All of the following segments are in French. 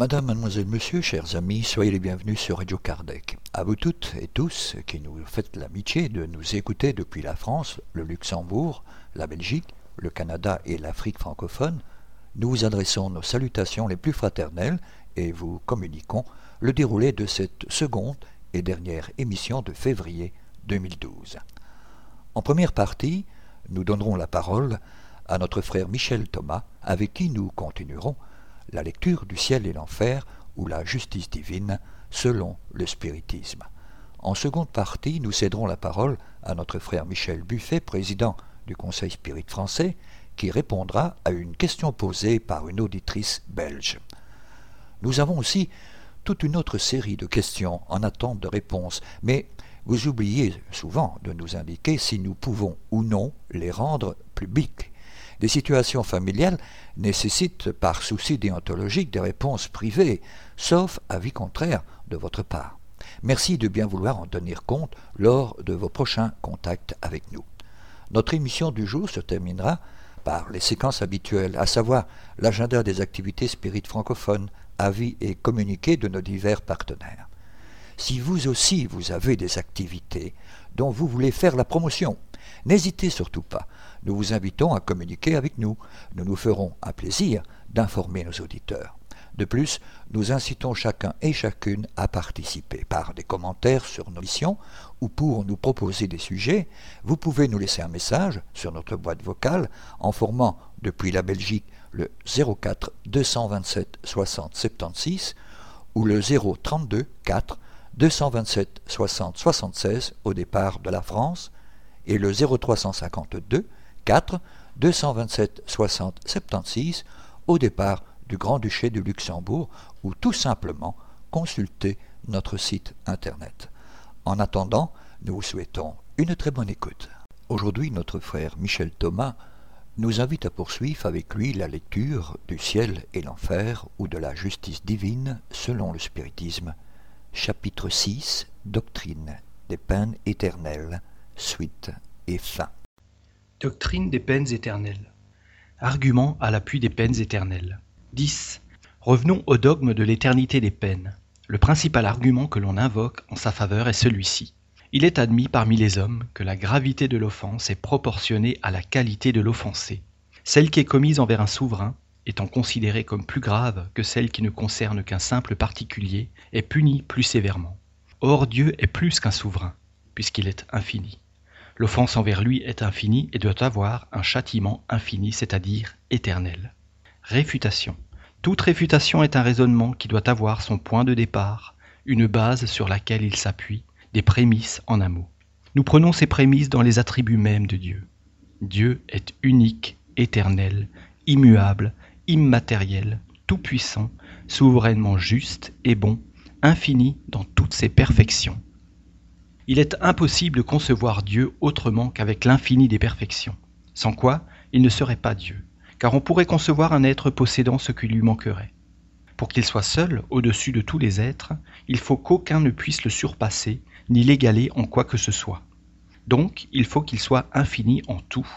Madame, mademoiselle, monsieur, chers amis, soyez les bienvenus sur Radio Kardec. À vous toutes et tous qui nous faites l'amitié de nous écouter depuis la France, le Luxembourg, la Belgique, le Canada et l'Afrique francophone, nous vous adressons nos salutations les plus fraternelles et vous communiquons le déroulé de cette seconde et dernière émission de février 2012. En première partie, nous donnerons la parole à notre frère Michel Thomas, avec qui nous continuerons la lecture du ciel et l'enfer ou la justice divine selon le spiritisme. En seconde partie, nous céderons la parole à notre frère Michel Buffet, président du Conseil Spirit français, qui répondra à une question posée par une auditrice belge. Nous avons aussi toute une autre série de questions en attente de réponse, mais vous oubliez souvent de nous indiquer si nous pouvons ou non les rendre publiques. Des situations familiales nécessitent par souci déontologique des réponses privées, sauf avis contraire de votre part. Merci de bien vouloir en tenir compte lors de vos prochains contacts avec nous. Notre émission du jour se terminera par les séquences habituelles, à savoir l'agenda des activités spirites francophones, avis et communiqués de nos divers partenaires. Si vous aussi vous avez des activités dont vous voulez faire la promotion, n'hésitez surtout pas. Nous vous invitons à communiquer avec nous. Nous nous ferons un plaisir d'informer nos auditeurs. De plus, nous incitons chacun et chacune à participer par des commentaires sur nos missions ou pour nous proposer des sujets. Vous pouvez nous laisser un message sur notre boîte vocale en formant depuis la Belgique le 04 227 60 76 ou le 032 4 227 60 76 au départ de la France et le 0352 4 227 60 76 au départ du Grand-Duché du Luxembourg ou tout simplement consulter notre site internet. En attendant, nous vous souhaitons une très bonne écoute. Aujourd'hui, notre frère Michel Thomas nous invite à poursuivre avec lui la lecture du ciel et l'enfer ou de la justice divine selon le spiritisme. Chapitre 6 Doctrine des peines éternelles, suite et fin. Doctrine des peines éternelles. Argument à l'appui des peines éternelles. 10. Revenons au dogme de l'éternité des peines. Le principal argument que l'on invoque en sa faveur est celui-ci. Il est admis parmi les hommes que la gravité de l'offense est proportionnée à la qualité de l'offensé. Celle qui est commise envers un souverain, étant considérée comme plus grave que celle qui ne concerne qu'un simple particulier, est punie plus sévèrement. Or Dieu est plus qu'un souverain, puisqu'il est infini. L'offense envers lui est infinie et doit avoir un châtiment infini, c'est-à-dire éternel. Réfutation. Toute réfutation est un raisonnement qui doit avoir son point de départ, une base sur laquelle il s'appuie, des prémices en un mot. Nous prenons ces prémices dans les attributs mêmes de Dieu. Dieu est unique, éternel, immuable, immatériel, tout-puissant, souverainement juste et bon, infini dans toutes ses perfections. Il est impossible de concevoir Dieu autrement qu'avec l'infini des perfections, sans quoi il ne serait pas Dieu car on pourrait concevoir un être possédant ce qui lui manquerait. Pour qu'il soit seul, au-dessus de tous les êtres, il faut qu'aucun ne puisse le surpasser, ni l'égaler en quoi que ce soit. Donc, il faut qu'il soit infini en tout.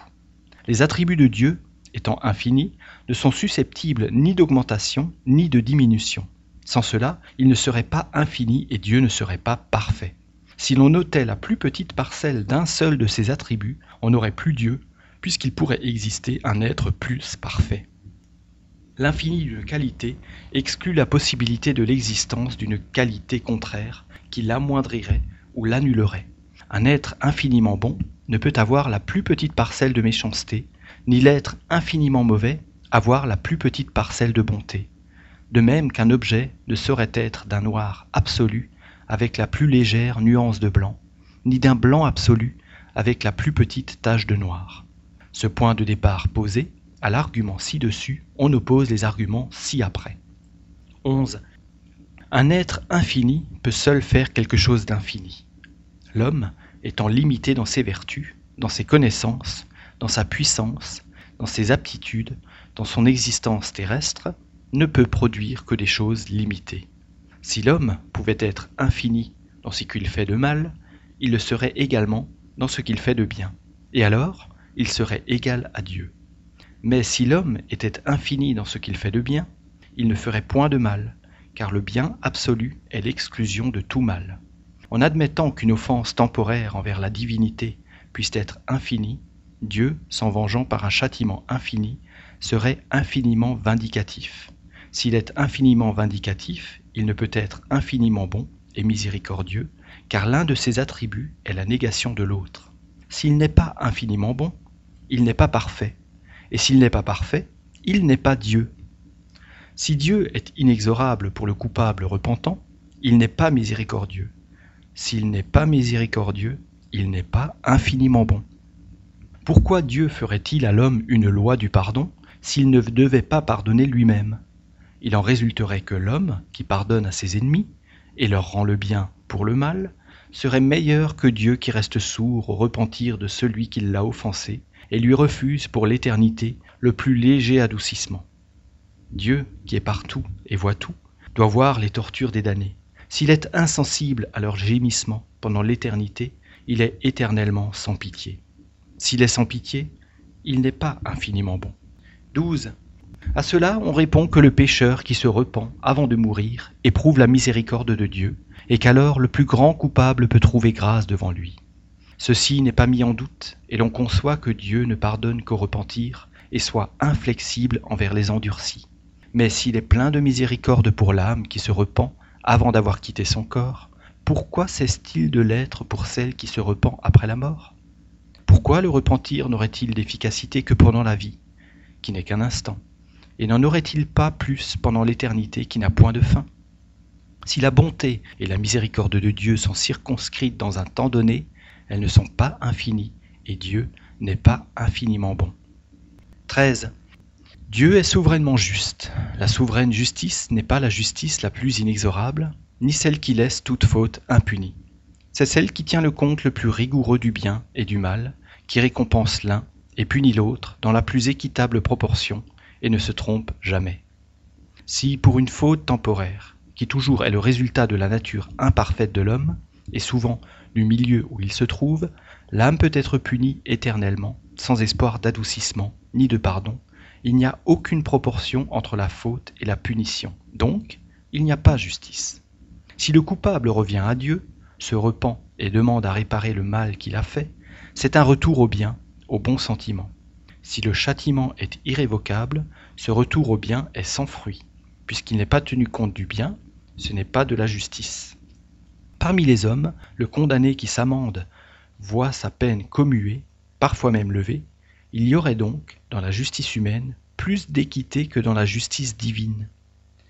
Les attributs de Dieu, étant infinis, ne sont susceptibles ni d'augmentation, ni de diminution. Sans cela, il ne serait pas infini et Dieu ne serait pas parfait. Si l'on notait la plus petite parcelle d'un seul de ces attributs, on n'aurait plus Dieu, puisqu'il pourrait exister un être plus parfait. L'infini d'une qualité exclut la possibilité de l'existence d'une qualité contraire qui l'amoindrirait ou l'annulerait. Un être infiniment bon ne peut avoir la plus petite parcelle de méchanceté, ni l'être infiniment mauvais avoir la plus petite parcelle de bonté. De même qu'un objet ne saurait être d'un noir absolu avec la plus légère nuance de blanc, ni d'un blanc absolu avec la plus petite tache de noir. Ce point de départ posé, à l'argument ci-dessus, on oppose les arguments ci-après. 11. Un être infini peut seul faire quelque chose d'infini. L'homme, étant limité dans ses vertus, dans ses connaissances, dans sa puissance, dans ses aptitudes, dans son existence terrestre, ne peut produire que des choses limitées. Si l'homme pouvait être infini dans ce qu'il fait de mal, il le serait également dans ce qu'il fait de bien. Et alors, il serait égal à Dieu. Mais si l'homme était infini dans ce qu'il fait de bien, il ne ferait point de mal, car le bien absolu est l'exclusion de tout mal. En admettant qu'une offense temporaire envers la divinité puisse être infinie, Dieu, s'en vengeant par un châtiment infini, serait infiniment vindicatif. S'il est infiniment vindicatif, il ne peut être infiniment bon et miséricordieux, car l'un de ses attributs est la négation de l'autre. S'il n'est pas infiniment bon, il n'est pas parfait, et s'il n'est pas parfait, il n'est pas Dieu. Si Dieu est inexorable pour le coupable repentant, il n'est pas miséricordieux. S'il n'est pas miséricordieux, il n'est pas infiniment bon. Pourquoi Dieu ferait-il à l'homme une loi du pardon s'il ne devait pas pardonner lui-même? Il en résulterait que l'homme, qui pardonne à ses ennemis et leur rend le bien pour le mal, serait meilleur que Dieu qui reste sourd au repentir de celui qui l'a offensé et lui refuse pour l'éternité le plus léger adoucissement. Dieu, qui est partout et voit tout, doit voir les tortures des damnés. S'il est insensible à leurs gémissements pendant l'éternité, il est éternellement sans pitié. S'il est sans pitié, il n'est pas infiniment bon. 12. À cela, on répond que le pécheur qui se repent avant de mourir éprouve la miséricorde de Dieu, et qu'alors le plus grand coupable peut trouver grâce devant lui. Ceci n'est pas mis en doute, et l'on conçoit que Dieu ne pardonne qu'au repentir, et soit inflexible envers les endurcis. Mais s'il est plein de miséricorde pour l'âme qui se repent avant d'avoir quitté son corps, pourquoi cesse-t-il de l'être pour celle qui se repent après la mort? Pourquoi le repentir n'aurait-il d'efficacité que pendant la vie, qui n'est qu'un instant? Et n'en aurait-il pas plus pendant l'éternité qui n'a point de fin? Si la bonté et la miséricorde de Dieu sont circonscrites dans un temps donné, elles ne sont pas infinies, et Dieu n'est pas infiniment bon. 13. Dieu est souverainement juste. La souveraine justice n'est pas la justice la plus inexorable, ni celle qui laisse toute faute impunie. C'est celle qui tient le compte le plus rigoureux du bien et du mal, qui récompense l'un et punit l'autre dans la plus équitable proportion, et ne se trompe jamais. Si, pour une faute temporaire, qui toujours est le résultat de la nature imparfaite de l'homme, et souvent du milieu où il se trouve, l'âme peut être punie éternellement, sans espoir d'adoucissement ni de pardon, il n'y a aucune proportion entre la faute et la punition. Donc, il n'y a pas justice. Si le coupable revient à Dieu, se repent et demande à réparer le mal qu'il a fait, c'est un retour au bien, au bon sentiment. Si le châtiment est irrévocable, ce retour au bien est sans fruit, puisqu'il n'est pas tenu compte du bien, ce n'est pas de la justice. Parmi les hommes, le condamné qui s'amende voit sa peine commuée, parfois même levée, il y aurait donc, dans la justice humaine, plus d'équité que dans la justice divine.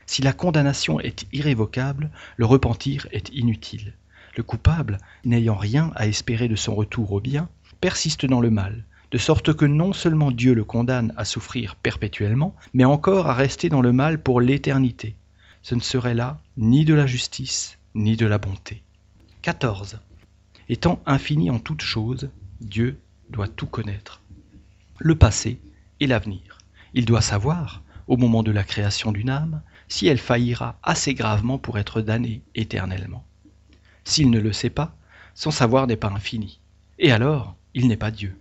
Si la condamnation est irrévocable, le repentir est inutile. Le coupable, n'ayant rien à espérer de son retour au bien, persiste dans le mal, de sorte que non seulement Dieu le condamne à souffrir perpétuellement, mais encore à rester dans le mal pour l'éternité. Ce ne serait là ni de la justice, ni de la bonté. 14. Étant infini en toutes choses, Dieu doit tout connaître le passé et l'avenir. Il doit savoir, au moment de la création d'une âme, si elle faillira assez gravement pour être damnée éternellement. S'il ne le sait pas, son savoir n'est pas infini, et alors il n'est pas Dieu.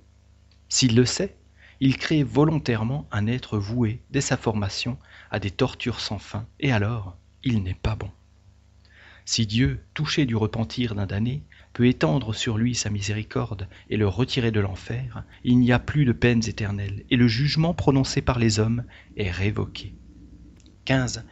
S'il le sait, il crée volontairement un être voué dès sa formation à des tortures sans fin, et alors il n'est pas bon. Si Dieu, touché du repentir d'un damné, peut étendre sur lui sa miséricorde et le retirer de l'enfer, il n'y a plus de peines éternelles, et le jugement prononcé par les hommes est révoqué. 15.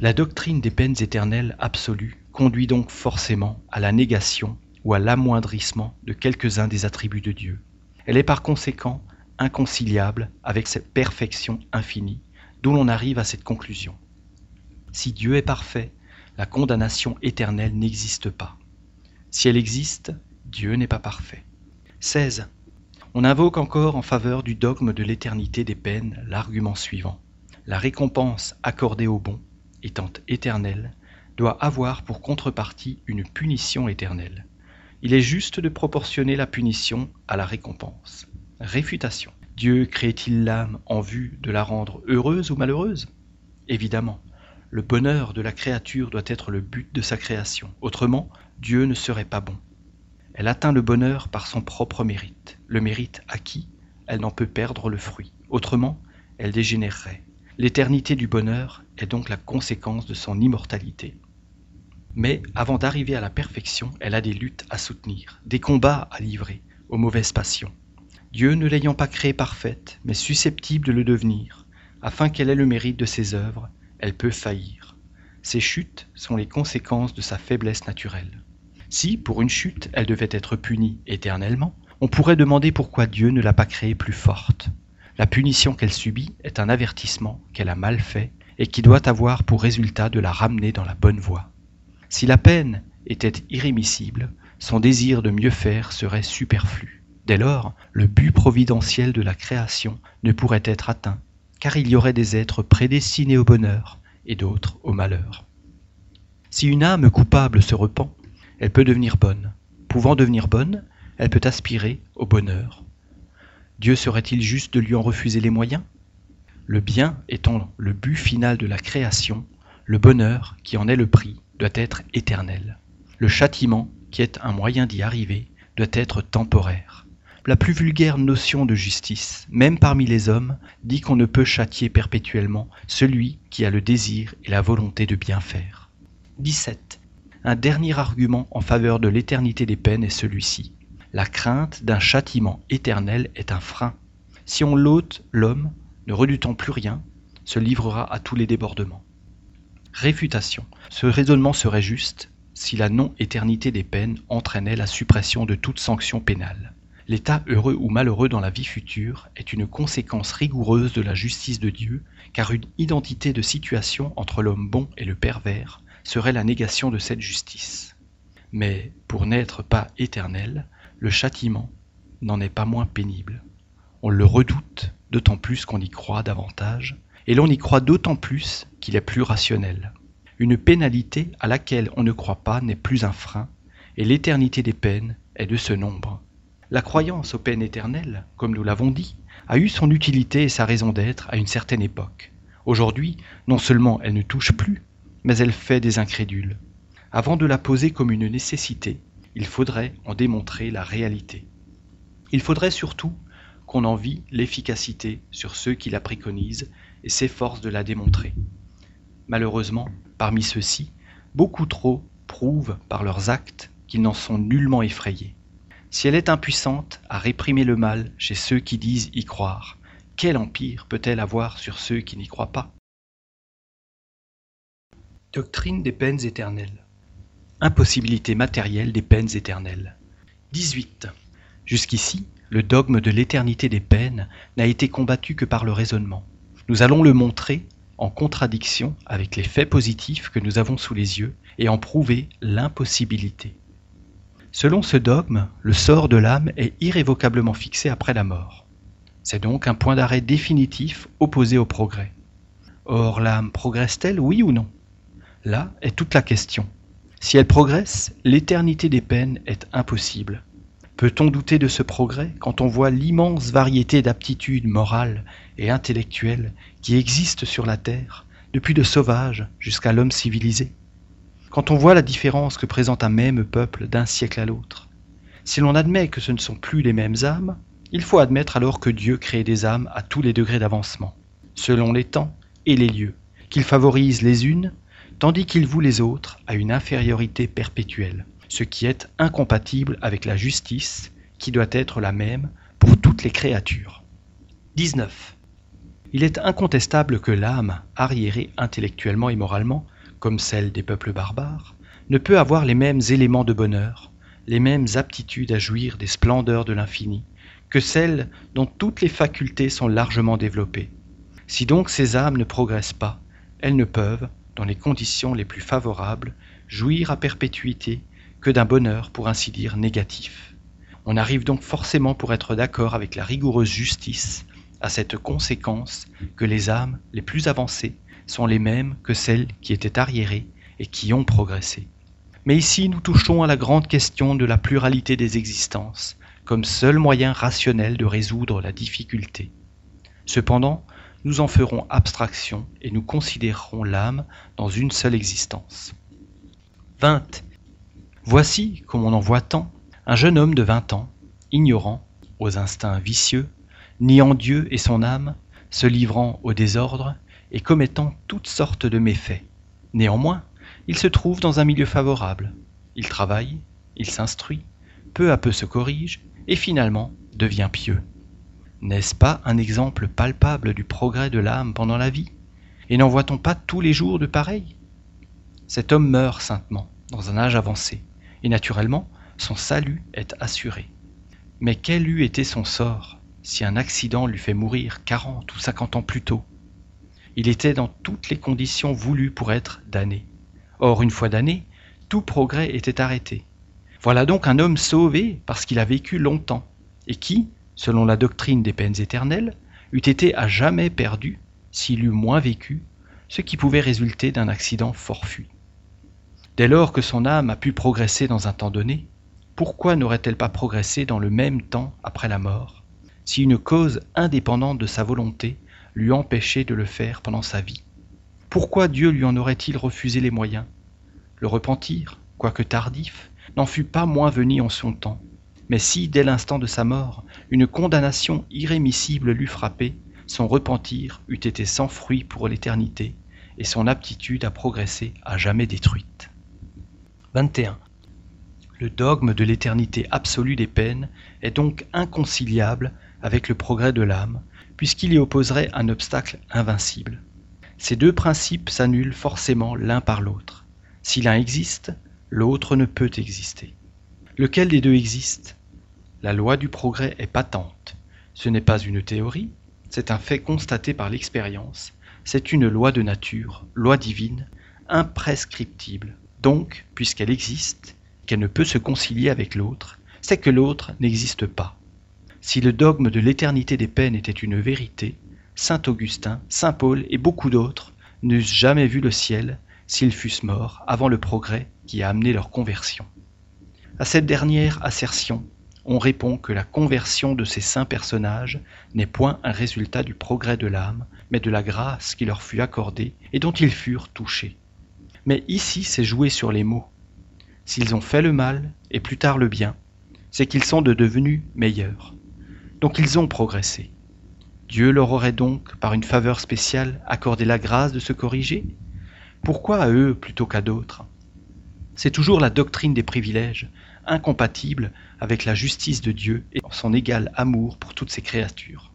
La doctrine des peines éternelles absolues conduit donc forcément à la négation ou à l'amoindrissement de quelques-uns des attributs de Dieu. Elle est par conséquent inconciliable avec cette perfection infinie, d'où l'on arrive à cette conclusion. Si Dieu est parfait, la condamnation éternelle n'existe pas. Si elle existe, Dieu n'est pas parfait. 16. On invoque encore en faveur du dogme de l'éternité des peines l'argument suivant. La récompense accordée au bon, étant éternelle, doit avoir pour contrepartie une punition éternelle. Il est juste de proportionner la punition à la récompense. Réfutation. Dieu crée-t-il l'âme en vue de la rendre heureuse ou malheureuse? Évidemment. Le bonheur de la créature doit être le but de sa création. Autrement, Dieu ne serait pas bon. Elle atteint le bonheur par son propre mérite. Le mérite acquis, elle n'en peut perdre le fruit. Autrement, elle dégénérerait. L'éternité du bonheur est donc la conséquence de son immortalité. Mais avant d'arriver à la perfection, elle a des luttes à soutenir, des combats à livrer aux mauvaises passions. Dieu ne l'ayant pas créée parfaite, mais susceptible de le devenir, afin qu'elle ait le mérite de ses œuvres, elle peut faillir. Ces chutes sont les conséquences de sa faiblesse naturelle. Si, pour une chute, elle devait être punie éternellement, on pourrait demander pourquoi Dieu ne l'a pas créée plus forte. La punition qu'elle subit est un avertissement qu'elle a mal fait et qui doit avoir pour résultat de la ramener dans la bonne voie. Si la peine était irrémissible, son désir de mieux faire serait superflu. Dès lors, le but providentiel de la création ne pourrait être atteint, car il y aurait des êtres prédestinés au bonheur et d'autres au malheur. Si une âme coupable se repent, elle peut devenir bonne. Pouvant devenir bonne, elle peut aspirer au bonheur. Dieu serait-il juste de lui en refuser les moyens? Le bien étant le but final de la création, le bonheur, qui en est le prix, doit être éternel. Le châtiment, qui est un moyen d'y arriver, doit être temporaire. La plus vulgaire notion de justice, même parmi les hommes, dit qu'on ne peut châtier perpétuellement celui qui a le désir et la volonté de bien faire. 17. Un dernier argument en faveur de l'éternité des peines est celui-ci. La crainte d'un châtiment éternel est un frein. Si on l'ôte, l'homme, ne redoutant plus rien, se livrera à tous les débordements. Réfutation. Ce raisonnement serait juste si la non-éternité des peines entraînait la suppression de toute sanction pénale. L'état heureux ou malheureux dans la vie future est une conséquence rigoureuse de la justice de Dieu, car une identité de situation entre l'homme bon et le pervers serait la négation de cette justice. Mais pour n'être pas éternel, le châtiment n'en est pas moins pénible. On le redoute, d'autant plus qu'on y croit davantage, et l'on y croit d'autant plus qu'il est plus rationnel. Une pénalité à laquelle on ne croit pas n'est plus un frein, et l'éternité des peines est de ce nombre. La croyance aux peines éternelles, comme nous l'avons dit, a eu son utilité et sa raison d'être à une certaine époque. Aujourd'hui, non seulement elle ne touche plus, mais elle fait des incrédules. Avant de la poser comme une nécessité, il faudrait en démontrer la réalité. Il faudrait surtout qu'on en vit l'efficacité sur ceux qui la préconisent s'efforce de la démontrer. Malheureusement, parmi ceux-ci, beaucoup trop prouvent par leurs actes qu'ils n'en sont nullement effrayés. Si elle est impuissante à réprimer le mal chez ceux qui disent y croire, quel empire peut-elle avoir sur ceux qui n'y croient pas? Doctrine des peines éternelles. Impossibilité matérielle des peines éternelles. 18. Jusqu'ici, le dogme de l'éternité des peines n'a été combattu que par le raisonnement. Nous allons le montrer en contradiction avec les faits positifs que nous avons sous les yeux et en prouver l'impossibilité. Selon ce dogme, le sort de l'âme est irrévocablement fixé après la mort. C'est donc un point d'arrêt définitif opposé au progrès. Or, l'âme progresse-t-elle, oui ou non? Là est toute la question. Si elle progresse, l'éternité des peines est impossible. Peut-on douter de ce progrès quand on voit l'immense variété d'aptitudes morales et intellectuelles qui existent sur la Terre, depuis le sauvage jusqu'à l'homme civilisé? Quand on voit la différence que présente un même peuple d'un siècle à l'autre Si l'on admet que ce ne sont plus les mêmes âmes, il faut admettre alors que Dieu crée des âmes à tous les degrés d'avancement, selon les temps et les lieux, qu'il favorise les unes, tandis qu'il voue les autres à une infériorité perpétuelle ce qui est incompatible avec la justice qui doit être la même pour toutes les créatures. 19. Il est incontestable que l'âme, arriérée intellectuellement et moralement, comme celle des peuples barbares, ne peut avoir les mêmes éléments de bonheur, les mêmes aptitudes à jouir des splendeurs de l'infini, que celles dont toutes les facultés sont largement développées. Si donc ces âmes ne progressent pas, elles ne peuvent, dans les conditions les plus favorables, jouir à perpétuité que d'un bonheur pour ainsi dire négatif. On arrive donc forcément pour être d'accord avec la rigoureuse justice à cette conséquence que les âmes les plus avancées sont les mêmes que celles qui étaient arriérées et qui ont progressé. Mais ici nous touchons à la grande question de la pluralité des existences comme seul moyen rationnel de résoudre la difficulté. Cependant, nous en ferons abstraction et nous considérerons l'âme dans une seule existence. 20. Voici, comme on en voit tant, un jeune homme de vingt ans, ignorant, aux instincts vicieux, niant Dieu et son âme, se livrant au désordre, et commettant toutes sortes de méfaits. Néanmoins, il se trouve dans un milieu favorable. Il travaille, il s'instruit, peu à peu se corrige, et finalement devient pieux. N'est-ce pas un exemple palpable du progrès de l'âme pendant la vie? Et n'en voit-on pas tous les jours de pareil? Cet homme meurt saintement, dans un âge avancé, et naturellement, son salut est assuré. Mais quel eût été son sort si un accident l'eût fait mourir quarante ou cinquante ans plus tôt? Il était dans toutes les conditions voulues pour être damné. Or, une fois damné, tout progrès était arrêté. Voilà donc un homme sauvé parce qu'il a vécu longtemps, et qui, selon la doctrine des peines éternelles, eût été à jamais perdu s'il eût moins vécu, ce qui pouvait résulter d'un accident forfuit. Dès lors que son âme a pu progresser dans un temps donné, pourquoi n'aurait-elle pas progressé dans le même temps après la mort, si une cause indépendante de sa volonté lui empêchait de le faire pendant sa vie? Pourquoi Dieu lui en aurait-il refusé les moyens? Le repentir, quoique tardif, n'en fut pas moins venu en son temps. Mais si, dès l'instant de sa mort, une condamnation irrémissible l'eût frappé, son repentir eût été sans fruit pour l'éternité, et son aptitude à progresser à jamais détruite. 21. Le dogme de l'éternité absolue des peines est donc inconciliable avec le progrès de l'âme, puisqu'il y opposerait un obstacle invincible. Ces deux principes s'annulent forcément l'un par l'autre. Si l'un existe, l'autre ne peut exister. Lequel des deux existe? La loi du progrès est patente. Ce n'est pas une théorie, c'est un fait constaté par l'expérience. C'est une loi de nature, loi divine, imprescriptible. Donc, puisqu'elle existe, qu'elle ne peut se concilier avec l'autre, c'est que l'autre n'existe pas. Si le dogme de l'éternité des peines était une vérité, saint Augustin, saint Paul et beaucoup d'autres n'eussent jamais vu le ciel s'ils fussent morts avant le progrès qui a amené leur conversion. À cette dernière assertion, on répond que la conversion de ces saints personnages n'est point un résultat du progrès de l'âme, mais de la grâce qui leur fut accordée et dont ils furent touchés. Mais ici c'est jouer sur les mots. S'ils ont fait le mal, et plus tard le bien, c'est qu'ils sont de devenus meilleurs. Donc ils ont progressé. Dieu leur aurait donc, par une faveur spéciale, accordé la grâce de se corriger? Pourquoi à eux plutôt qu'à d'autres? C'est toujours la doctrine des privilèges, incompatible avec la justice de Dieu et son égal amour pour toutes ses créatures.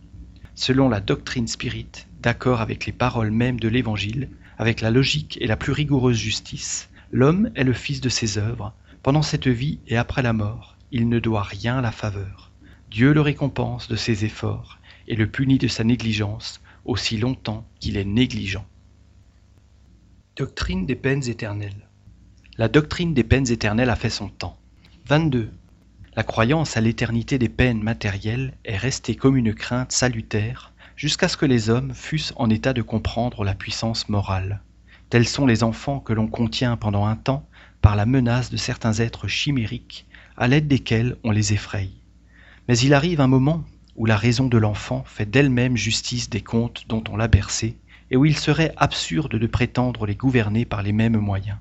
Selon la doctrine spirite, d'accord avec les paroles mêmes de l'Évangile, avec la logique et la plus rigoureuse justice, L'homme est le fils de ses œuvres. Pendant cette vie et après la mort, il ne doit rien à la faveur. Dieu le récompense de ses efforts et le punit de sa négligence aussi longtemps qu'il est négligent. Doctrine des peines éternelles. La doctrine des peines éternelles a fait son temps. 22. La croyance à l'éternité des peines matérielles est restée comme une crainte salutaire jusqu'à ce que les hommes fussent en état de comprendre la puissance morale. Tels sont les enfants que l'on contient pendant un temps par la menace de certains êtres chimériques à l'aide desquels on les effraie. Mais il arrive un moment où la raison de l'enfant fait d'elle-même justice des contes dont on l'a bercé, et où il serait absurde de prétendre les gouverner par les mêmes moyens.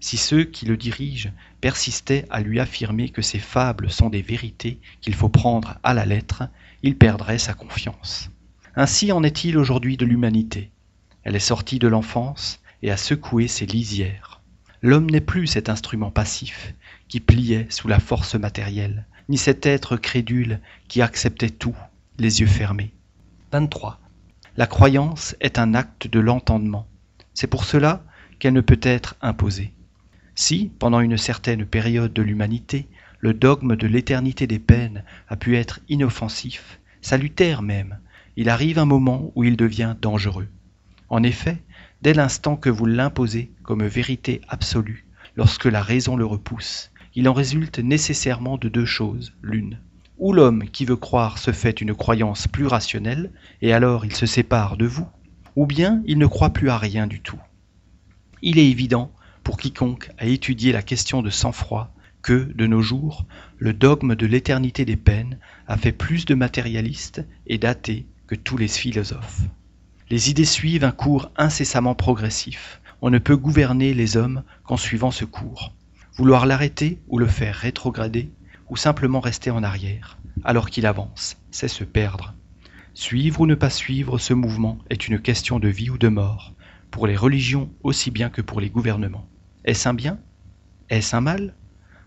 Si ceux qui le dirigent persistaient à lui affirmer que ces fables sont des vérités qu'il faut prendre à la lettre, il perdrait sa confiance. Ainsi en est-il aujourd'hui de l'humanité. Elle est sortie de l'enfance, et à secouer ses lisières. L'homme n'est plus cet instrument passif qui pliait sous la force matérielle, ni cet être crédule qui acceptait tout, les yeux fermés. 23. La croyance est un acte de l'entendement. C'est pour cela qu'elle ne peut être imposée. Si, pendant une certaine période de l'humanité, le dogme de l'éternité des peines a pu être inoffensif, salutaire même, il arrive un moment où il devient dangereux. En effet, dès l'instant que vous l'imposez comme vérité absolue, lorsque la raison le repousse, il en résulte nécessairement de deux choses l'une. Ou l'homme qui veut croire se fait une croyance plus rationnelle, et alors il se sépare de vous, ou bien il ne croit plus à rien du tout. Il est évident, pour quiconque a étudié la question de sang-froid, que, de nos jours, le dogme de l'éternité des peines a fait plus de matérialistes et d'athées que tous les philosophes. Les idées suivent un cours incessamment progressif. On ne peut gouverner les hommes qu'en suivant ce cours. Vouloir l'arrêter ou le faire rétrograder, ou simplement rester en arrière, alors qu'il avance, c'est se perdre. Suivre ou ne pas suivre ce mouvement est une question de vie ou de mort, pour les religions aussi bien que pour les gouvernements. Est-ce un bien? Est-ce un mal?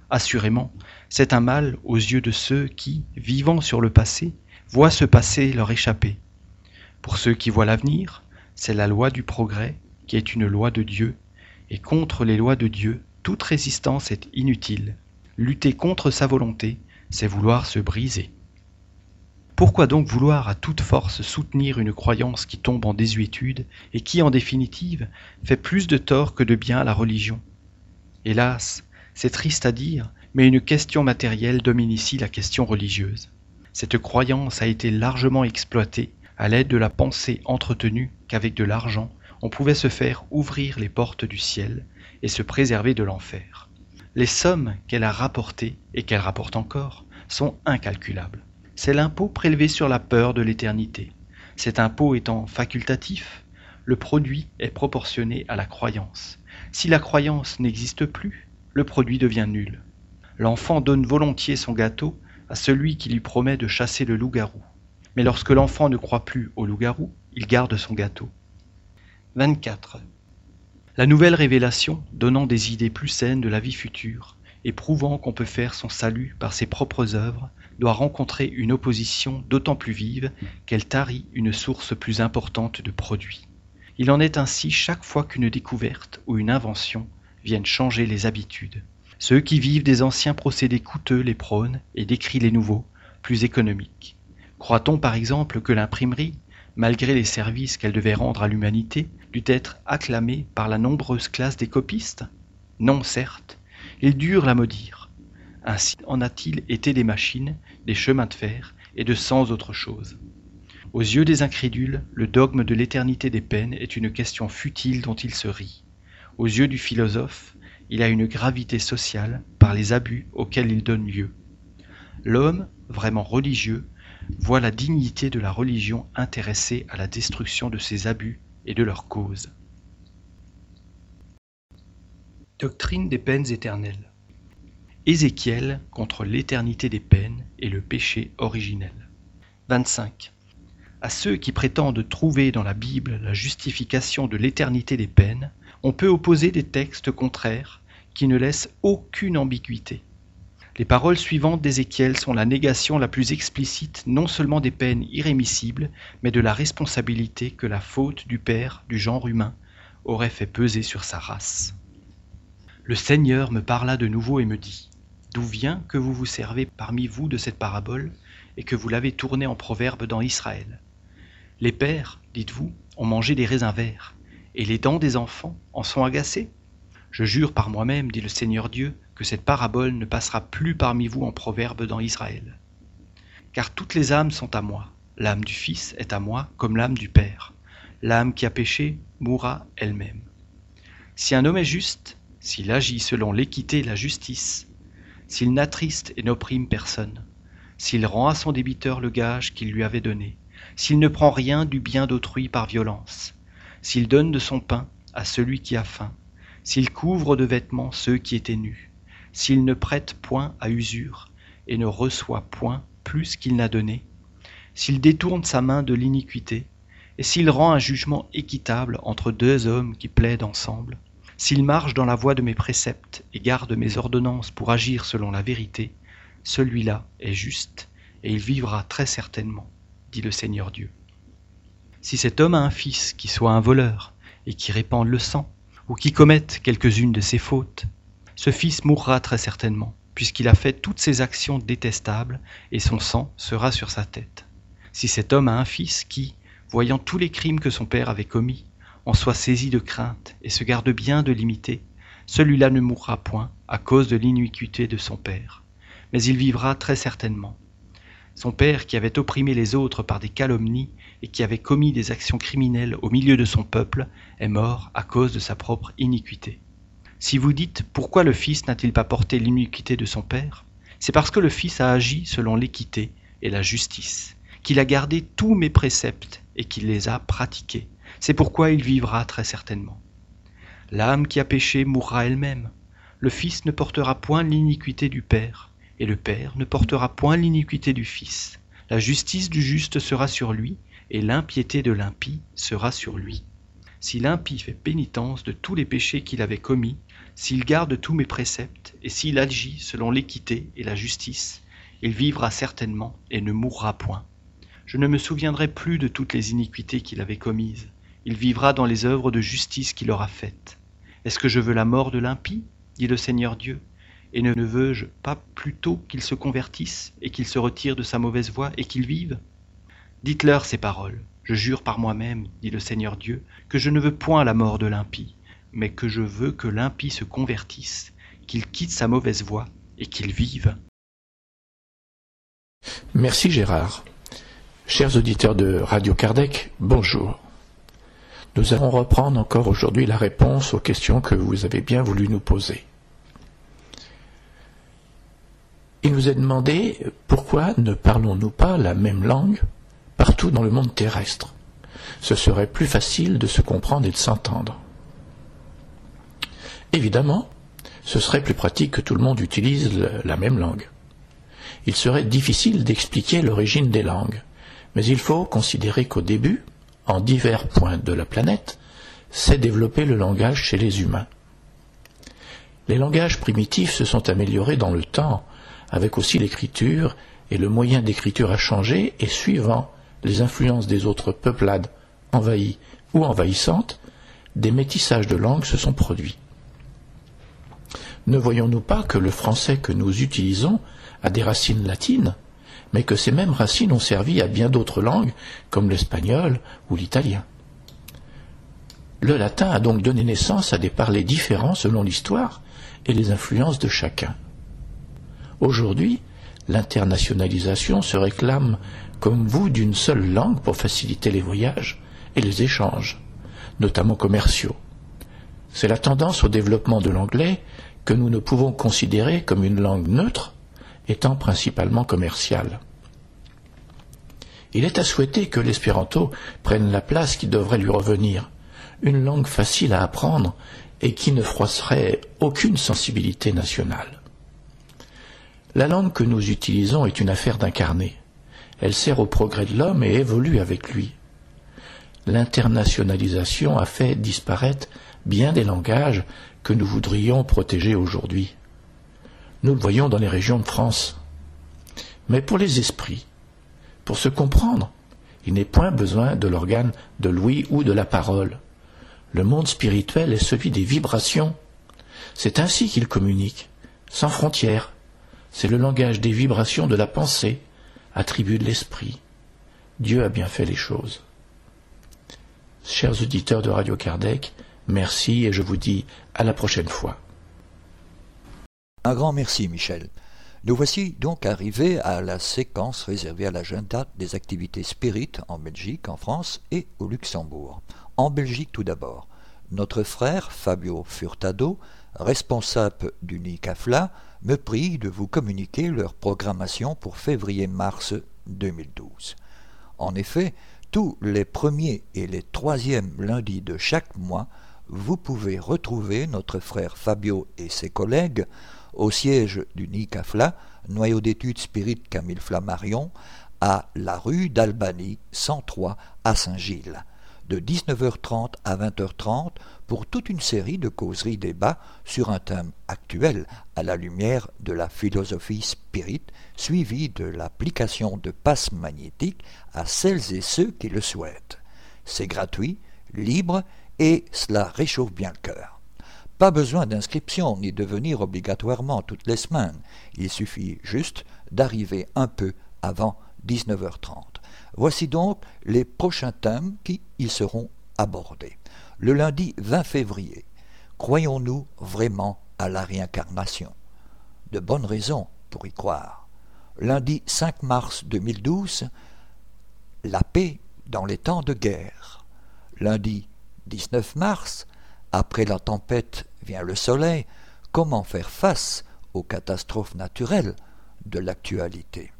Assurément, c'est un mal aux yeux de ceux qui, vivant sur le passé, voient ce passé leur échapper. Pour ceux qui voient l'avenir, c'est la loi du progrès qui est une loi de Dieu, et contre les lois de Dieu, toute résistance est inutile. Lutter contre sa volonté, c'est vouloir se briser. Pourquoi donc vouloir à toute force soutenir une croyance qui tombe en désuétude et qui, en définitive, fait plus de tort que de bien à la religion? Hélas, c'est triste à dire, mais une question matérielle domine ici la question religieuse. Cette croyance a été largement exploitée à l'aide de la pensée entretenue qu'avec de l'argent, on pouvait se faire ouvrir les portes du ciel et se préserver de l'enfer. Les sommes qu'elle a rapportées et qu'elle rapporte encore sont incalculables c'est l'impôt prélevé sur la peur de l'éternité. Cet impôt étant facultatif, le produit est proportionné à la croyance. Si la croyance n'existe plus, le produit devient nul. L'enfant donne volontiers son gâteau à celui qui lui promet de chasser le loup-garou. Mais lorsque l'enfant ne croit plus au loup-garou, il garde son gâteau. 24. La nouvelle révélation, donnant des idées plus saines de la vie future, et prouvant qu'on peut faire son salut par ses propres œuvres, doit rencontrer une opposition d'autant plus vive qu'elle tarit une source plus importante de produits. Il en est ainsi chaque fois qu'une découverte ou une invention viennent changer les habitudes. Ceux qui vivent des anciens procédés coûteux les prônent et décrient les nouveaux, plus économiques. Croit-on par exemple que l'imprimerie, malgré les services qu'elle devait rendre à l'humanité, dut être acclamée par la nombreuse classe des copistes? Non, certes, ils durent la maudire ainsi en a-t-il été des machines, des chemins de fer et de cent autres choses. Aux yeux des incrédules, le dogme de l'éternité des peines est une question futile dont il se rit. Aux yeux du philosophe, il a une gravité sociale par les abus auxquels il donne lieu. L'homme, vraiment religieux, voit la dignité de la religion intéressée à la destruction de ces abus et de leurs causes. Doctrine des peines éternelles. Ézéchiel contre l'éternité des peines et le péché originel. 25. À ceux qui prétendent trouver dans la Bible la justification de l'éternité des peines, on peut opposer des textes contraires qui ne laissent aucune ambiguïté. Les paroles suivantes d'Ézéchiel sont la négation la plus explicite non seulement des peines irrémissibles, mais de la responsabilité que la faute du Père du genre humain aurait fait peser sur sa race. Le Seigneur me parla de nouveau et me dit D'où vient que vous vous servez parmi vous de cette parabole et que vous l'avez tournée en proverbe dans Israël? Les pères, dites-vous, ont mangé des raisins verts, et les dents des enfants en sont agacées Je jure par moi-même, dit le Seigneur Dieu, que cette parabole ne passera plus parmi vous en proverbe dans Israël. Car toutes les âmes sont à moi, l'âme du Fils est à moi comme l'âme du Père. L'âme qui a péché mourra elle-même. Si un homme est juste, s'il agit selon l'équité et la justice, s'il n'attriste et n'opprime personne, s'il rend à son débiteur le gage qu'il lui avait donné, s'il ne prend rien du bien d'autrui par violence, s'il donne de son pain à celui qui a faim, s'il couvre de vêtements ceux qui étaient nus, s'il ne prête point à usure et ne reçoit point plus qu'il n'a donné, s'il détourne sa main de l'iniquité, et s'il rend un jugement équitable entre deux hommes qui plaident ensemble, s'il marche dans la voie de mes préceptes et garde mes ordonnances pour agir selon la vérité, celui-là est juste, et il vivra très certainement, dit le Seigneur Dieu. Si cet homme a un fils qui soit un voleur, et qui répande le sang, ou qui commette quelques-unes de ses fautes, ce fils mourra très certainement, puisqu'il a fait toutes ces actions détestables, et son sang sera sur sa tête. Si cet homme a un fils qui, voyant tous les crimes que son père avait commis, en soit saisi de crainte et se garde bien de l'imiter, celui-là ne mourra point à cause de l'iniquité de son père, mais il vivra très certainement. Son père, qui avait opprimé les autres par des calomnies et qui avait commis des actions criminelles au milieu de son peuple, est mort à cause de sa propre iniquité. Si vous dites pourquoi le Fils n'a-t-il pas porté l'iniquité de son Père? C'est parce que le Fils a agi selon l'équité et la justice, qu'il a gardé tous mes préceptes et qu'il les a pratiqués, c'est pourquoi il vivra très certainement. L'âme qui a péché mourra elle-même. Le Fils ne portera point l'iniquité du Père, et le Père ne portera point l'iniquité du Fils. La justice du juste sera sur lui, et l'impiété de l'impie sera sur lui. Si l'impie fait pénitence de tous les péchés qu'il avait commis, s'il garde tous mes préceptes, et s'il agit selon l'équité et la justice, il vivra certainement et ne mourra point. Je ne me souviendrai plus de toutes les iniquités qu'il avait commises. Il vivra dans les œuvres de justice qu'il aura faites. Est-ce que je veux la mort de l'impie dit le Seigneur Dieu? Et ne veux-je pas plutôt qu'il se convertisse et qu'il se retire de sa mauvaise voie et qu'il vive Dites-leur ces paroles. Je jure par moi-même, dit le Seigneur Dieu, que je ne veux point la mort de l'impie, mais que je veux que l'impie se convertisse, qu'il quitte sa mauvaise voie et qu'il vive. Merci Gérard. Chers auditeurs de Radio Kardec, bonjour. Nous allons reprendre encore aujourd'hui la réponse aux questions que vous avez bien voulu nous poser. Il nous est demandé pourquoi ne parlons-nous pas la même langue partout dans le monde terrestre? Ce serait plus facile de se comprendre et de s'entendre. Évidemment, ce serait plus pratique que tout le monde utilise la même langue. Il serait difficile d'expliquer l'origine des langues, mais il faut considérer qu'au début, en divers points de la planète, s'est développé le langage chez les humains. Les langages primitifs se sont améliorés dans le temps, avec aussi l'écriture, et le moyen d'écriture a changé, et suivant les influences des autres peuplades envahies ou envahissantes, des métissages de langues se sont produits. Ne voyons-nous pas que le français que nous utilisons a des racines latines, mais que ces mêmes racines ont servi à bien d'autres langues, comme l'espagnol ou l'italien? Le latin a donc donné naissance à des parlers différents selon l'histoire et les influences de chacun. Aujourd'hui, l'internationalisation se réclame comme vous d'une seule langue pour faciliter les voyages et les échanges, notamment commerciaux. C'est la tendance au développement de l'anglais que nous ne pouvons considérer comme une langue neutre, étant principalement commerciale. Il est à souhaiter que l'espéranto prenne la place qui devrait lui revenir, une langue facile à apprendre et qui ne froisserait aucune sensibilité nationale. La langue que nous utilisons est une affaire d'incarné. Elle sert au progrès de l'homme et évolue avec lui. L'internationalisation a fait disparaître bien des langages que nous voudrions protéger aujourd'hui. Nous le voyons dans les régions de France. Mais pour les esprits, pour se comprendre, il n'est point besoin de l'organe de l'ouïe ou de la parole. Le monde spirituel est celui des vibrations. C'est ainsi qu'il communique, sans frontières. C'est le langage des vibrations de la pensée, attribut de l'esprit. Dieu a bien fait les choses. Chers auditeurs de Radio Kardec, merci et je vous dis à la prochaine fois. Un grand merci, Michel. Nous voici donc arrivés à la séquence réservée à l'agenda des activités spirites en Belgique, en France et au Luxembourg. En Belgique tout d'abord, notre frère Fabio Furtado, responsable du NICAFLA, me prie de vous communiquer leur programmation pour février-mars 2012. En effet, tous les premiers et les troisièmes lundis de chaque mois, vous pouvez retrouver notre frère Fabio et ses collègues au siège du NICAFLA, noyau d'études Spirit Camille Flammarion, à la rue d'Albanie 103 à Saint-Gilles, de 19h30 à 20h30 pour toute une série de causeries débats sur un thème actuel à la lumière de la philosophie spirit, suivi de l'application de passes magnétiques à celles et ceux qui le souhaitent. C'est gratuit, libre et cela réchauffe bien le cœur. Pas besoin d'inscription ni de venir obligatoirement toutes les semaines. Il suffit juste d'arriver un peu avant 19h30. Voici donc les prochains thèmes qui y seront abordés. Le lundi 20 février, croyons-nous vraiment à la réincarnation? De bonnes raisons pour y croire. Lundi 5 mars 2012, la paix dans les temps de guerre. Lundi 19 mars, après la tempête vient le soleil, comment faire face aux catastrophes naturelles de l'actualité?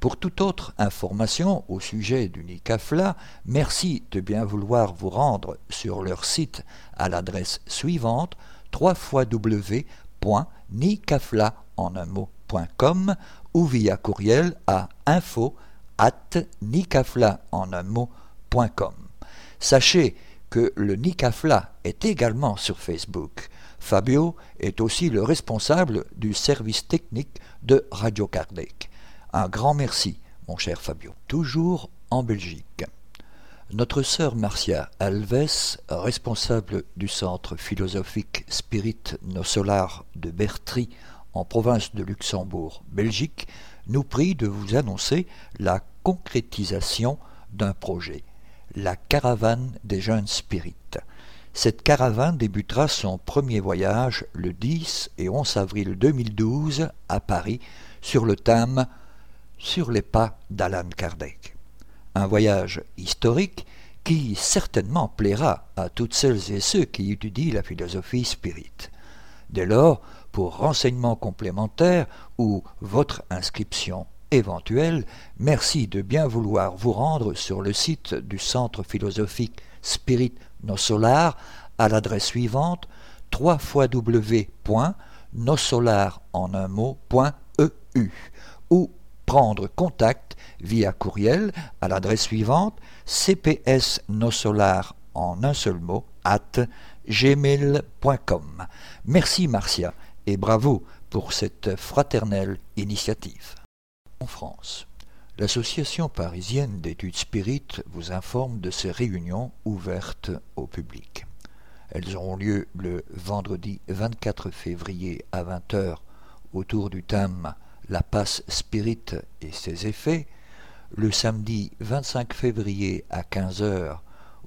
Pour toute autre information au sujet du NICAFLA, merci de bien vouloir vous rendre sur leur site à l'adresse suivante www.nicafla en un ou via courriel à info at nicafla en un mot.com. Sachez que le Nicafla est également sur Facebook. Fabio est aussi le responsable du service technique de Radio Kardec. Un grand merci, mon cher Fabio. Toujours en Belgique. Notre sœur Marcia Alves, responsable du centre philosophique Spirit No Solar de Bertry en province de Luxembourg, Belgique, nous prie de vous annoncer la concrétisation d'un projet la caravane des jeunes spirites. Cette caravane débutera son premier voyage le 10 et 11 avril 2012 à Paris sur le thème Sur les pas d'Alan Kardec. Un voyage historique qui certainement plaira à toutes celles et ceux qui étudient la philosophie spirite. Dès lors, pour renseignements complémentaires ou votre inscription éventuelle, merci de bien vouloir vous rendre sur le site du Centre philosophique Spirit No Solar à l'adresse suivante www.nosolar en un mot.eu ou prendre contact via courriel à l'adresse suivante cps en un seul mot at gmail.com. Merci Marcia et bravo pour cette fraternelle initiative. En France, l'Association parisienne d'études spirites vous informe de ses réunions ouvertes au public. Elles auront lieu le vendredi 24 février à 20h autour du thème La passe spirit et ses effets, le samedi 25 février à 15h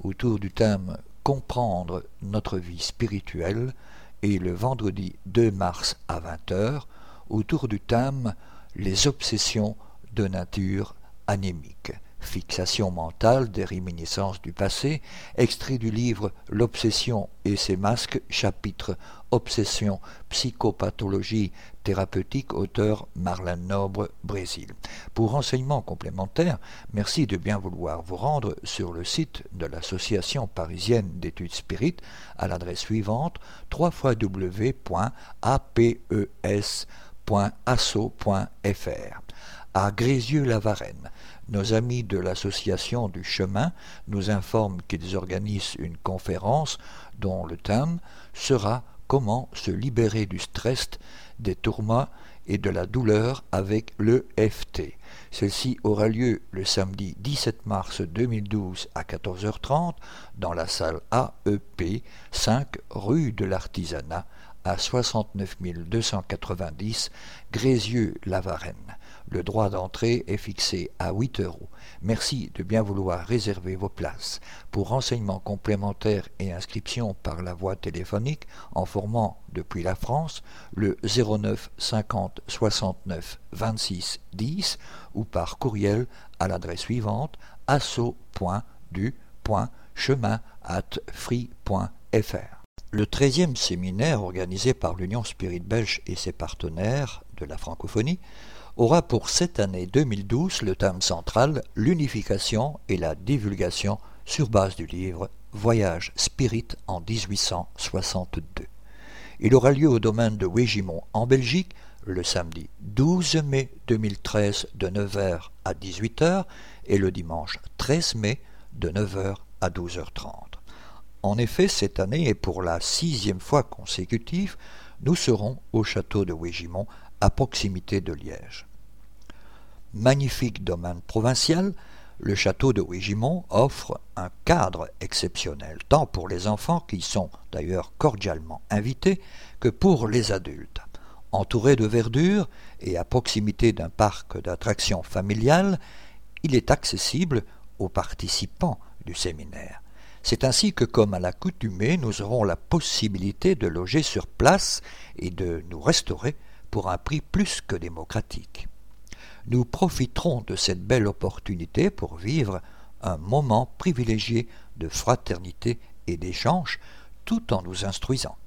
autour du thème Comprendre notre vie spirituelle et le vendredi 2 mars à 20h autour du thème les obsessions de nature anémique. Fixation mentale des réminiscences du passé, extrait du livre L'obsession et ses masques, chapitre Obsession, psychopathologie thérapeutique, auteur Marlène Nobre, Brésil. Pour renseignements complémentaires, merci de bien vouloir vous rendre sur le site de l'Association parisienne d'études spirites à l'adresse suivante www.apes.com www.asso.fr. À Grézieux-la-Varenne, nos amis de l'association du chemin nous informent qu'ils organisent une conférence dont le thème sera Comment se libérer du stress, des tourments et de la douleur avec l'EFT. Celle-ci aura lieu le samedi 17 mars 2012 à 14h30 dans la salle AEP 5 rue de l'Artisanat à 69 290 Grézieux-la-Varenne. Le droit d'entrée est fixé à 8 euros. Merci de bien vouloir réserver vos places. Pour renseignements complémentaires et inscriptions par la voie téléphonique en formant depuis la France le 09 50 69 26 10 ou par courriel à l'adresse suivante asso.du.chemin at free.fr. Le treizième séminaire organisé par l'Union Spirit Belge et ses partenaires de la francophonie aura pour cette année 2012 le thème central l'unification et la divulgation sur base du livre Voyage Spirit en 1862. Il aura lieu au domaine de Wégimont en Belgique le samedi 12 mai 2013 de 9h à 18h et le dimanche 13 mai de 9h à 12h30. En effet, cette année et pour la sixième fois consécutive, nous serons au château de Wégimont, à proximité de Liège. Magnifique domaine provincial, le château de Wégimont offre un cadre exceptionnel, tant pour les enfants, qui sont d'ailleurs cordialement invités, que pour les adultes. Entouré de verdure et à proximité d'un parc d'attractions familiales, il est accessible aux participants du séminaire. C'est ainsi que, comme à l'accoutumée, nous aurons la possibilité de loger sur place et de nous restaurer pour un prix plus que démocratique. Nous profiterons de cette belle opportunité pour vivre un moment privilégié de fraternité et d'échange tout en nous instruisant.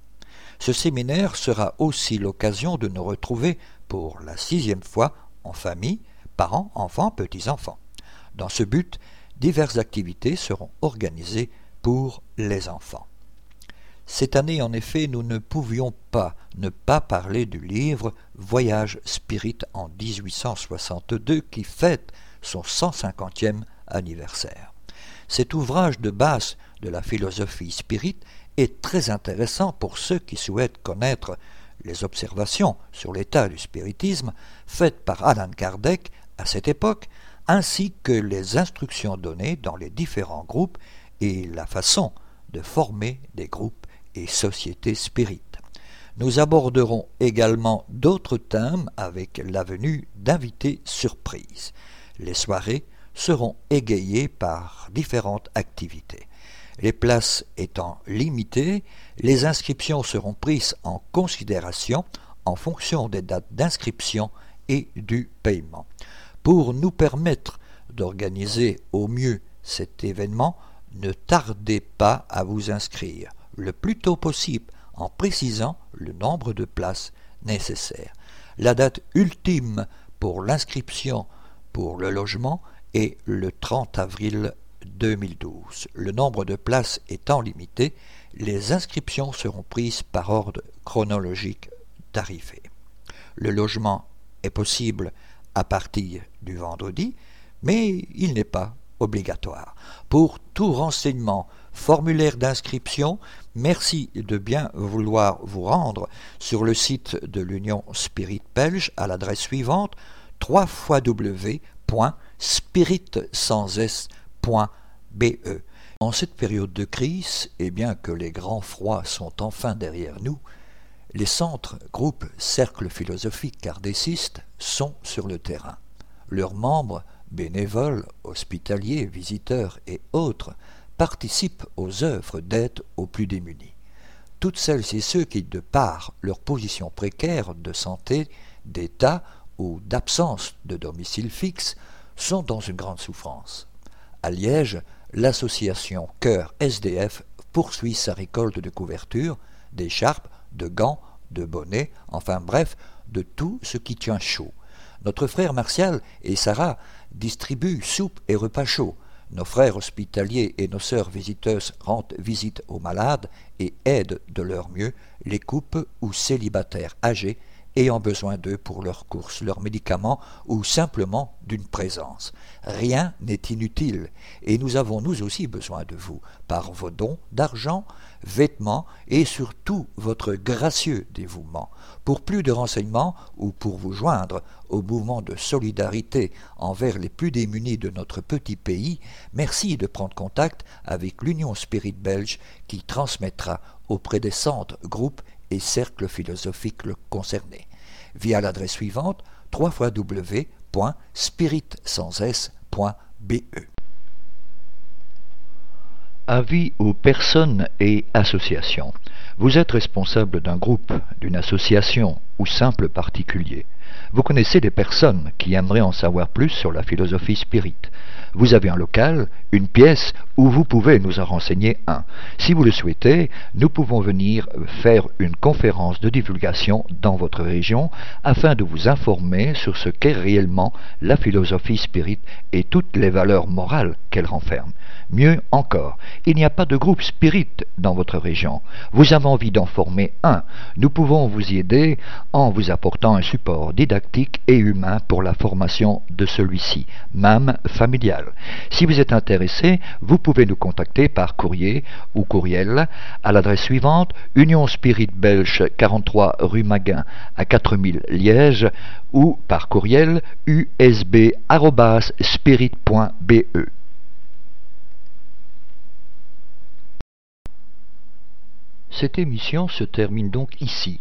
Ce séminaire sera aussi l'occasion de nous retrouver pour la sixième fois en famille, parents, enfants, petits-enfants. Dans ce but, diverses activités seront organisées pour les enfants. Cette année, en effet, nous ne pouvions pas ne pas parler du livre Voyage Spirit en 1862 qui fête son 150e anniversaire. Cet ouvrage de base de la philosophie spirit est très intéressant pour ceux qui souhaitent connaître les observations sur l'état du spiritisme faites par Alan Kardec à cette époque, ainsi que les instructions données dans les différents groupes et la façon de former des groupes et sociétés spirites. Nous aborderons également d'autres thèmes avec la venue d'invités surprises. Les soirées seront égayées par différentes activités. Les places étant limitées, les inscriptions seront prises en considération en fonction des dates d'inscription et du paiement. Pour nous permettre d'organiser au mieux cet événement, ne tardez pas à vous inscrire le plus tôt possible en précisant le nombre de places nécessaires. La date ultime pour l'inscription pour le logement est le 30 avril 2012. Le nombre de places étant limité, les inscriptions seront prises par ordre chronologique d'arrivée. Le logement est possible à partir du vendredi, mais il n'est pas obligatoire. Pour tout renseignement, formulaire d'inscription, merci de bien vouloir vous rendre sur le site de l'Union Spirit Belge à l'adresse suivante www.spirit.be. En cette période de crise, et bien que les grands froids sont enfin derrière nous, les centres, groupes, cercles philosophiques cardécistes sont sur le terrain. Leurs membres bénévoles, hospitaliers, visiteurs et autres, participent aux œuvres d'aide aux plus démunis. Toutes celles et ceux qui, de par leur position précaire de santé, d'état ou d'absence de domicile fixe, sont dans une grande souffrance. À Liège, l'association Cœur SDF poursuit sa récolte de couvertures, d'écharpes, de gants, de bonnets, enfin bref, de tout ce qui tient chaud. Notre frère Martial et Sarah distribuent soupe et repas chauds. Nos frères hospitaliers et nos sœurs visiteuses rendent visite aux malades et aident de leur mieux les couples ou célibataires âgés ayant besoin d'eux pour leurs courses, leurs médicaments ou simplement d'une présence. Rien n'est inutile et nous avons nous aussi besoin de vous par vos dons d'argent, vêtements et surtout votre gracieux dévouement. Pour plus de renseignements ou pour vous joindre au mouvement de solidarité envers les plus démunis de notre petit pays, merci de prendre contact avec l'Union Spirit Belge qui transmettra auprès des centres, groupes et cercles philosophiques concernés via l'adresse suivante www.spirit.be. Avis aux personnes et associations. Vous êtes responsable d'un groupe, d'une association ou simple particulier. Vous connaissez des personnes qui aimeraient en savoir plus sur la philosophie spirit. Vous avez un local, une pièce où vous pouvez nous en renseigner un. Si vous le souhaitez, nous pouvons venir faire une conférence de divulgation dans votre région afin de vous informer sur ce qu'est réellement la philosophie spirit et toutes les valeurs morales qu'elle renferme. Mieux encore, il n'y a pas de groupe spirit dans votre région. Vous avez envie d'en former un. Nous pouvons vous y aider en vous apportant un support didactique et humain pour la formation de celui-ci, même familial. Si vous êtes intéressé, vous pouvez nous contacter par courrier ou courriel à l'adresse suivante Union Spirit Belge 43 rue Maguin à 4000 Liège ou par courriel usb.spirit.be. Cette émission se termine donc ici.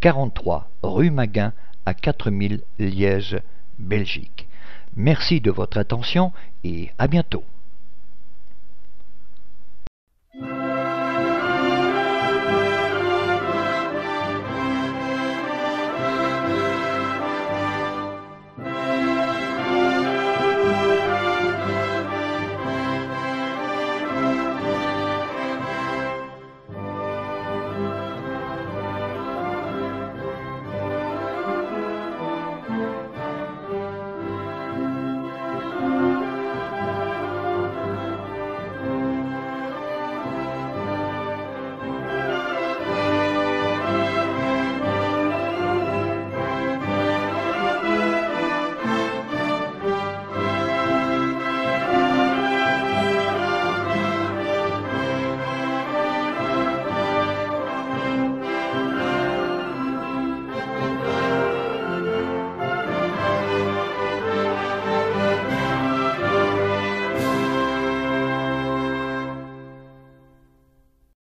43 rue Maguin à 4000 Liège, Belgique. Merci de votre attention et à bientôt.